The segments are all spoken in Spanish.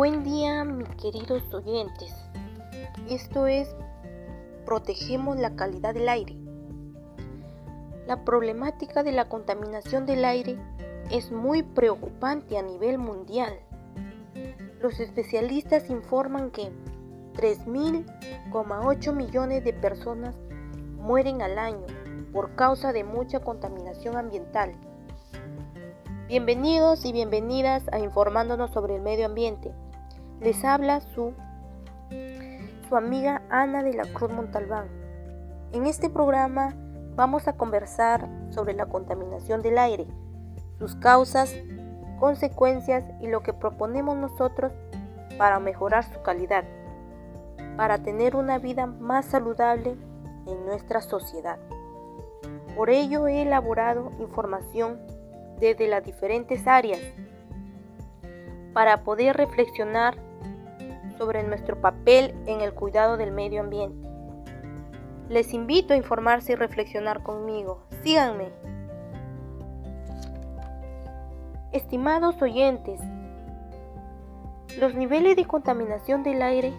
Buen día, mis queridos oyentes. Esto es Protegemos la calidad del aire. La problemática de la contaminación del aire es muy preocupante a nivel mundial. Los especialistas informan que 3.000,8 millones de personas mueren al año por causa de mucha contaminación ambiental. Bienvenidos y bienvenidas a Informándonos sobre el Medio Ambiente. Les habla su, su amiga Ana de la Cruz Montalbán. En este programa vamos a conversar sobre la contaminación del aire, sus causas, consecuencias y lo que proponemos nosotros para mejorar su calidad, para tener una vida más saludable en nuestra sociedad. Por ello he elaborado información desde las diferentes áreas para poder reflexionar sobre nuestro papel en el cuidado del medio ambiente. Les invito a informarse y reflexionar conmigo. Síganme. Estimados oyentes, los niveles de contaminación del aire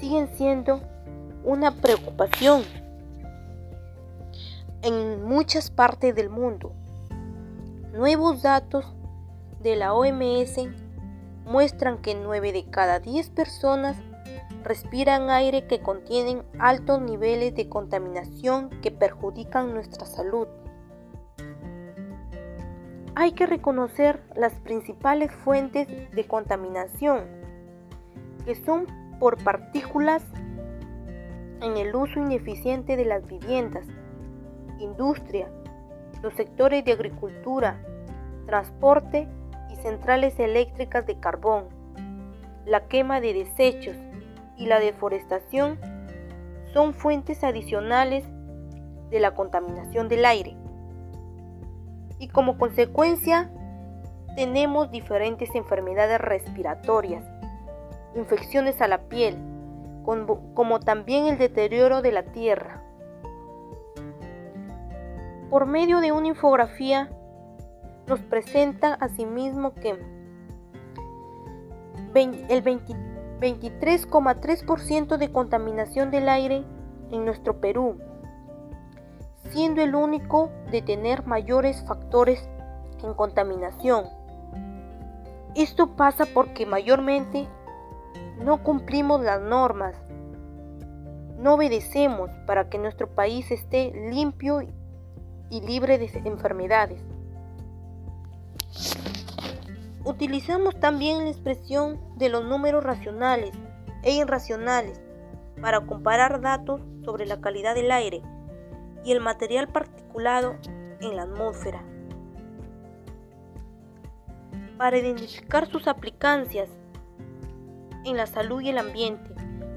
siguen siendo una preocupación en muchas partes del mundo. Nuevos datos de la OMS muestran que 9 de cada 10 personas respiran aire que contienen altos niveles de contaminación que perjudican nuestra salud. Hay que reconocer las principales fuentes de contaminación, que son por partículas en el uso ineficiente de las viviendas, industria, los sectores de agricultura, transporte centrales eléctricas de carbón, la quema de desechos y la deforestación son fuentes adicionales de la contaminación del aire. Y como consecuencia tenemos diferentes enfermedades respiratorias, infecciones a la piel, como, también el deterioro de la tierra, por medio de una infografía, nos presenta asimismo que el 23,3% de contaminación del aire en nuestro Perú, siendo el único de tener mayores factores en contaminación. Esto pasa porque mayormente no cumplimos las normas, no obedecemos para que nuestro país esté limpio y libre de enfermedades. Utilizamos también la expresión de los números racionales e irracionales para comparar datos sobre la calidad del aire y el material particulado en la atmósfera. Para identificar sus aplicancias en la salud y el ambiente,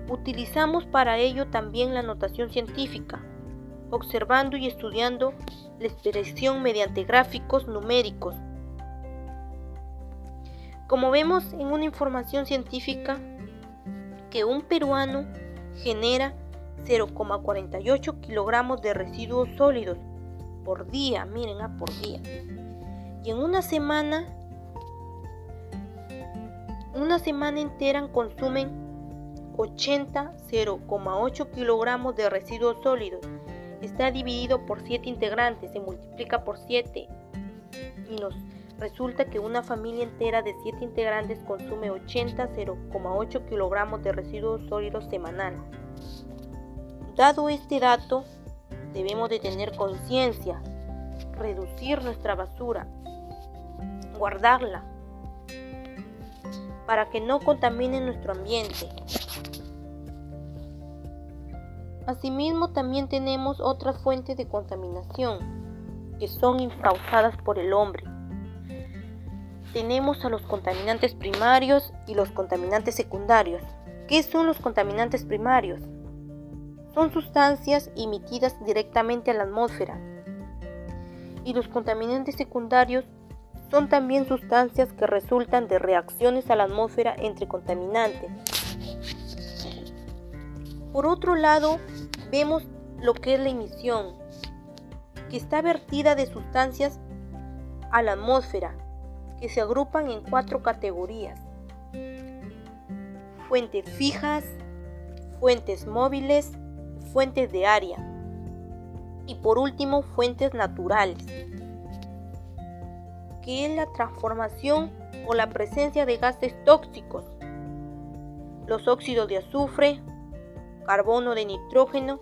utilizamos para ello también la notación científica observando y estudiando la expresión mediante gráficos numéricos. Como vemos en una información científica, que un peruano genera 0,48 kilogramos de residuos sólidos por día, miren, ah, por día. Y en una semana, una semana entera consumen 80 0,8 kilogramos de residuos sólidos está dividido por 7 integrantes, se multiplica por 7 y nos resulta que una familia entera de 7 integrantes consume 80 0,8 kilogramos de residuos sólidos semanal. Dado este dato, debemos de tener conciencia, reducir nuestra basura, guardarla, para que no contamine nuestro ambiente. Asimismo, también tenemos otras fuentes de contaminación que son causadas por el hombre. Tenemos a los contaminantes primarios y los contaminantes secundarios. ¿Qué son los contaminantes primarios? Son sustancias emitidas directamente a la atmósfera. Y los contaminantes secundarios son también sustancias que resultan de reacciones a la atmósfera entre contaminantes. Por otro lado, vemos lo que es la emisión, que está vertida de sustancias a la atmósfera, que se agrupan en cuatro categorías. fuentes fijas, fuentes móviles, fuentes de área. Y por último fuentes naturales, que es la transformación o la presencia de gases tóxicos, los óxidos de azufre, carbono de nitrógeno,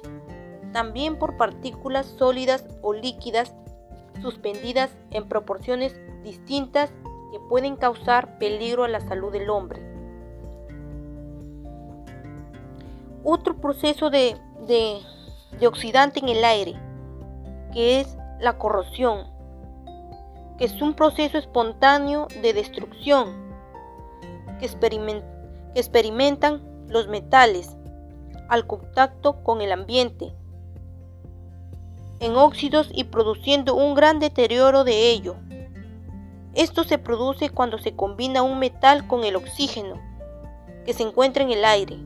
también por partículas sólidas o líquidas suspendidas en proporciones distintas que pueden causar peligro a la salud del hombre. Otro proceso de, de, oxidante en el aire, que es la corrosión, que es un proceso espontáneo de destrucción que, que experimentan los metales al contacto con el ambiente en óxidos y produciendo un gran deterioro de ello. Esto se produce cuando se combina un metal con el oxígeno que se encuentra en el aire.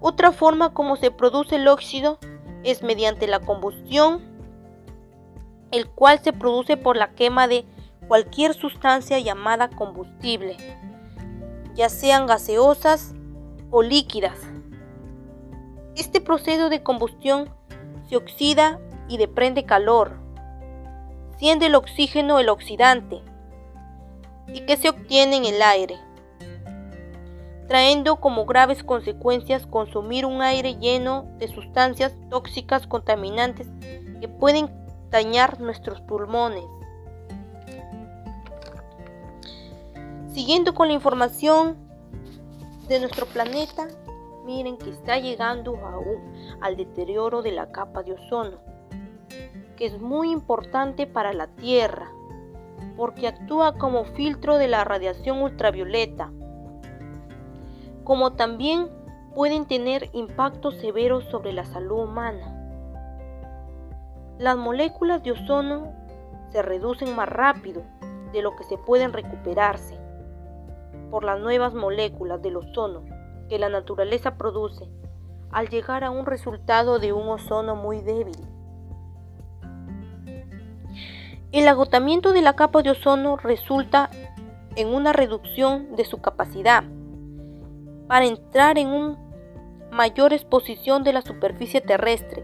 Otra forma como se produce el óxido es mediante la combustión, el cual se produce por la quema de cualquier sustancia llamada combustible, ya sean gaseosas o líquidas. Este proceso de combustión se oxida y deprende calor, siendo el oxígeno el oxidante, y que se obtiene en el aire, trayendo como graves consecuencias consumir un aire lleno de sustancias tóxicas contaminantes que pueden dañar nuestros pulmones. Siguiendo con la información de nuestro planeta, miren que está llegando aún al deterioro de la capa de ozono, que es muy importante para la Tierra, porque actúa como filtro de la radiación ultravioleta, como también pueden tener impactos severos sobre la salud humana. Las moléculas de ozono se reducen más rápido de lo que se pueden recuperarse por las nuevas moléculas del ozono que la naturaleza produce al llegar a un resultado de un ozono muy débil. El agotamiento de la capa de ozono resulta en una reducción de su capacidad para entrar en una mayor exposición de la superficie terrestre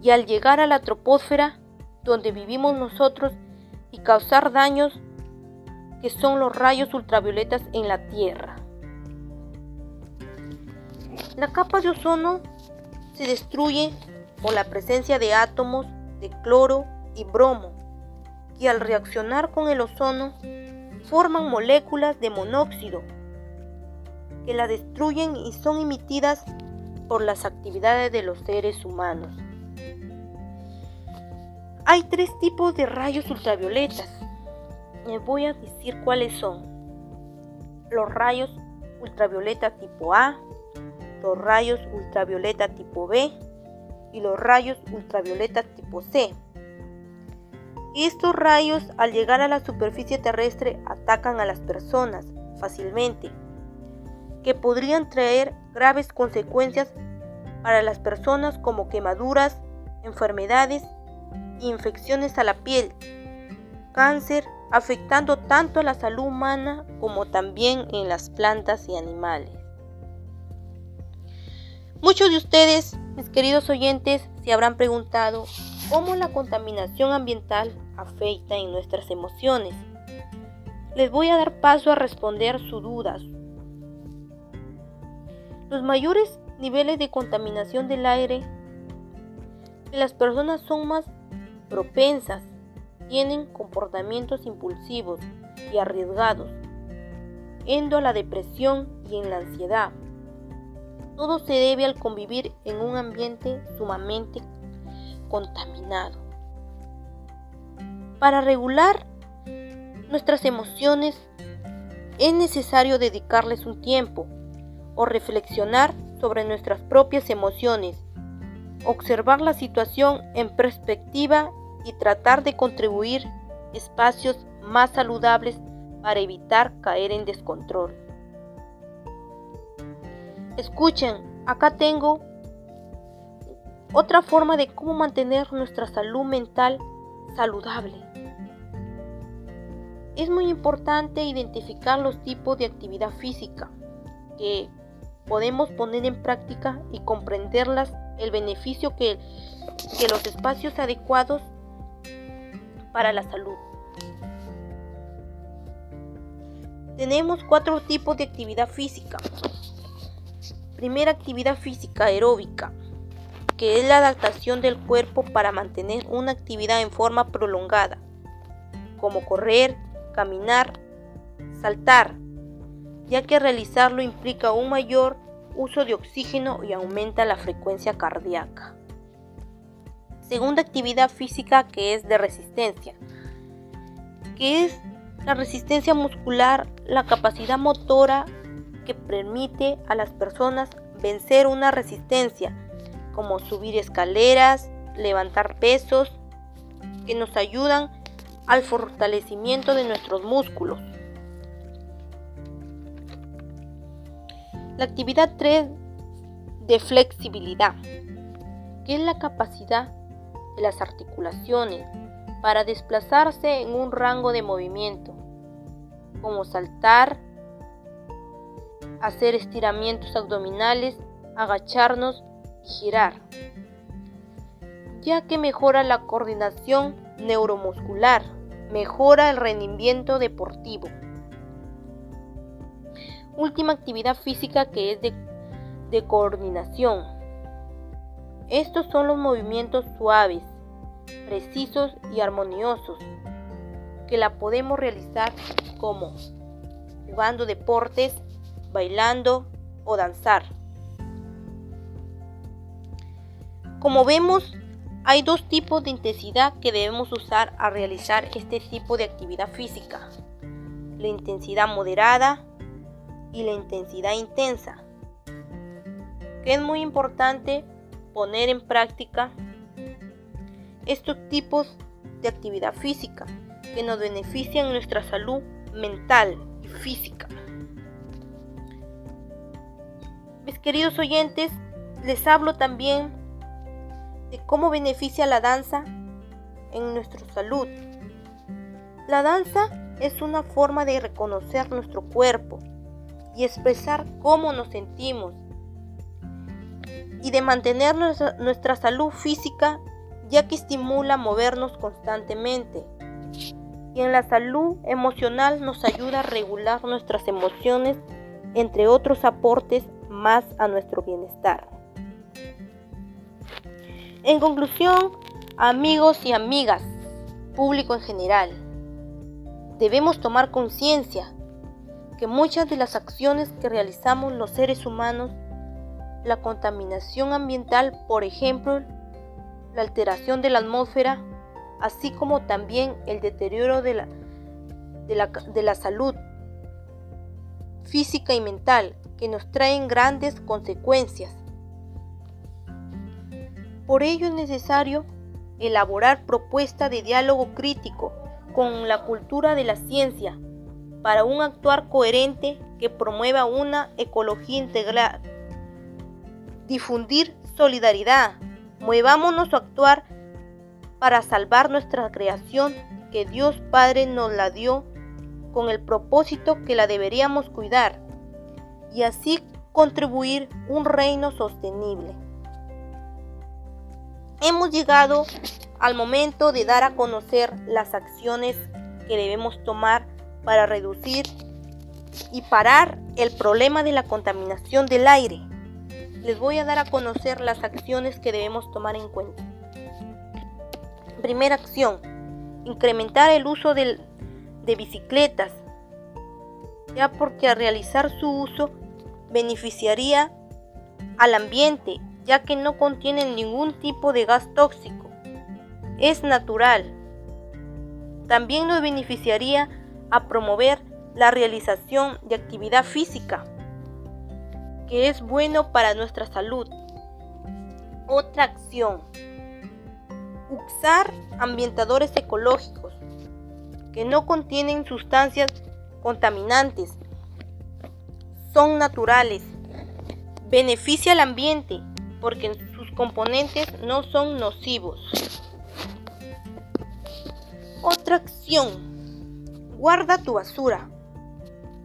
y al llegar a la troposfera donde vivimos nosotros y causar daños que son los rayos ultravioletas en la Tierra. La capa de ozono se destruye por la presencia de átomos de cloro y bromo, que al reaccionar con el ozono forman moléculas de monóxido, que la destruyen y son emitidas por las actividades de los seres humanos. Hay tres tipos de rayos ultravioletas. Les voy a decir cuáles son. Los rayos ultravioleta tipo A, los rayos ultravioleta tipo B y los rayos ultravioleta tipo C. Estos rayos al llegar a la superficie terrestre atacan a las personas fácilmente, que podrían traer graves consecuencias para las personas como quemaduras, enfermedades infecciones a la piel, cáncer, afectando tanto a la salud humana como también en las plantas y animales. Muchos de ustedes, mis queridos oyentes, se habrán preguntado cómo la contaminación ambiental afecta en nuestras emociones. Les voy a dar paso a responder sus dudas. Los mayores niveles de contaminación del aire, las personas son más propensas, tienen comportamientos impulsivos y arriesgados, yendo a la depresión y en la ansiedad. Todo se debe al convivir en un ambiente sumamente contaminado. Para regular nuestras emociones es necesario dedicarles un tiempo o reflexionar sobre nuestras propias emociones, observar la situación en perspectiva y tratar de contribuir espacios más saludables para evitar caer en descontrol. Escuchen, acá tengo otra forma de cómo mantener nuestra salud mental saludable. Es muy importante identificar los tipos de actividad física que podemos poner en práctica y comprenderlas el beneficio que, que los espacios adecuados para la salud. Tenemos cuatro tipos de actividad física. Primera actividad física aeróbica, que es la adaptación del cuerpo para mantener una actividad en forma prolongada, como correr, caminar, saltar, ya que realizarlo implica un mayor uso de oxígeno y aumenta la frecuencia cardíaca. Segunda actividad física que es de resistencia, que es la resistencia muscular, la capacidad motora que permite a las personas vencer una resistencia, como subir escaleras, levantar pesos, que nos ayudan al fortalecimiento de nuestros músculos. La actividad 3 de flexibilidad, que es la capacidad de las articulaciones para desplazarse en un rango de movimiento, como saltar, hacer estiramientos abdominales, agacharnos y girar, ya que mejora la coordinación neuromuscular, mejora el rendimiento deportivo. Última actividad física que es de, coordinación. Estos son los movimientos suaves, precisos y armoniosos que la podemos realizar como jugando deportes, bailando o danzar. Como vemos, hay dos tipos de intensidad que debemos usar al realizar este tipo de actividad física. La intensidad moderada y la intensidad intensa. Que es muy importante poner en práctica estos tipos de actividad física que nos benefician nuestra salud mental y física. Mis queridos oyentes, les hablo también de cómo beneficia la danza en nuestra salud. La danza es una forma de reconocer nuestro cuerpo y expresar cómo nos sentimos y de mantener nuestra, salud física ya que estimula movernos constantemente. Y en la salud emocional nos ayuda a regular nuestras emociones, entre otros aportes más a nuestro bienestar. En conclusión, amigos y amigas, público en general, debemos tomar conciencia que muchas de las acciones que realizamos los seres humanos, la contaminación ambiental, por ejemplo, la alteración de la atmósfera, así como también el deterioro de la, de la, salud física y mental, que nos traen grandes consecuencias. Por ello es necesario elaborar propuestas de diálogo crítico con la cultura de la ciencia para un actuar coherente que promueva una ecología integral. Difundir solidaridad, Muevámonos a actuar para salvar nuestra creación que Dios Padre nos la dio con el propósito que la deberíamos cuidar y así contribuir un reino sostenible. Hemos llegado al momento de dar a conocer las acciones que debemos tomar para reducir y parar el problema de la contaminación del aire les voy a dar a conocer las acciones que debemos tomar en cuenta. Primera acción, incrementar el uso de bicicletas, ya porque al realizar su uso beneficiaría al ambiente, ya que no contienen ningún tipo de gas tóxico. Es natural. También nos beneficiaría a promover la realización de actividad física que es bueno para nuestra salud. Otra acción. Usar ambientadores ecológicos que no contienen sustancias contaminantes. Son naturales. Beneficia al ambiente porque sus componentes no son nocivos. Otra acción. Guarda tu basura.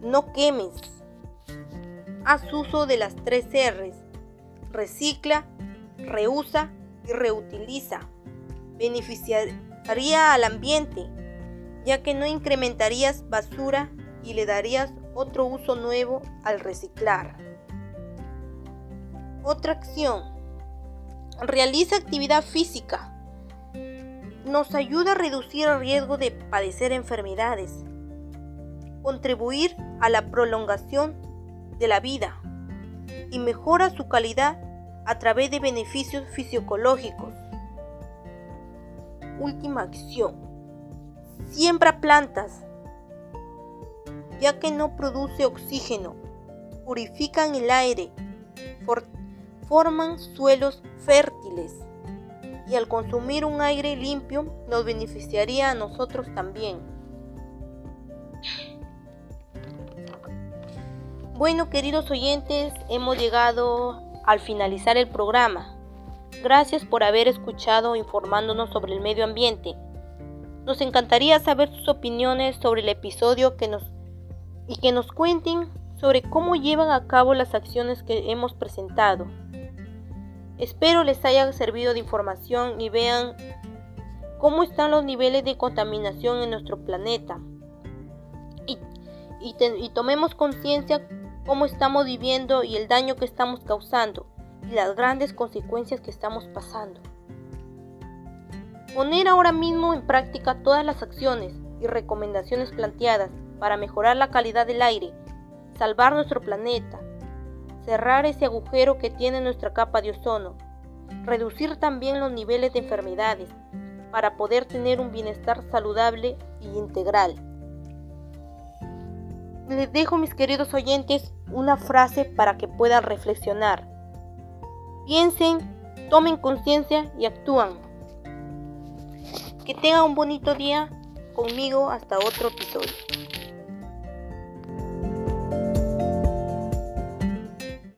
No quemes haz uso de las tres R's. Recicla, reusa y reutiliza. Beneficiaría al ambiente, ya que no incrementarías basura y le darías otro uso nuevo al reciclar. Otra acción. Realiza actividad física. Nos ayuda a reducir el riesgo de padecer enfermedades. Contribuir a la prolongación de la vida y mejora su calidad a través de beneficios fisiológicos. Última acción. Siembra plantas, ya que no produce oxígeno, purifican el aire, forman suelos fértiles y al consumir un aire limpio nos beneficiaría a nosotros también. Bueno, queridos oyentes, hemos llegado al finalizar el programa. Gracias por haber escuchado informándonos sobre el medio ambiente. Nos encantaría saber sus opiniones sobre el episodio que nos, y que nos cuenten sobre cómo llevan a cabo las acciones que hemos presentado. Espero les haya servido de información y vean cómo están los niveles de contaminación en nuestro planeta. Y, y tomemos conciencia cómo estamos viviendo y el daño que estamos causando y las grandes consecuencias que estamos pasando. Poner ahora mismo en práctica todas las acciones y recomendaciones planteadas para mejorar la calidad del aire, salvar nuestro planeta, cerrar ese agujero que tiene nuestra capa de ozono, reducir también los niveles de enfermedades para poder tener un bienestar saludable y integral. Les dejo mis queridos oyentes una frase para que puedan reflexionar. Piensen, tomen conciencia y actúan. Que tengan un bonito día conmigo hasta otro episodio.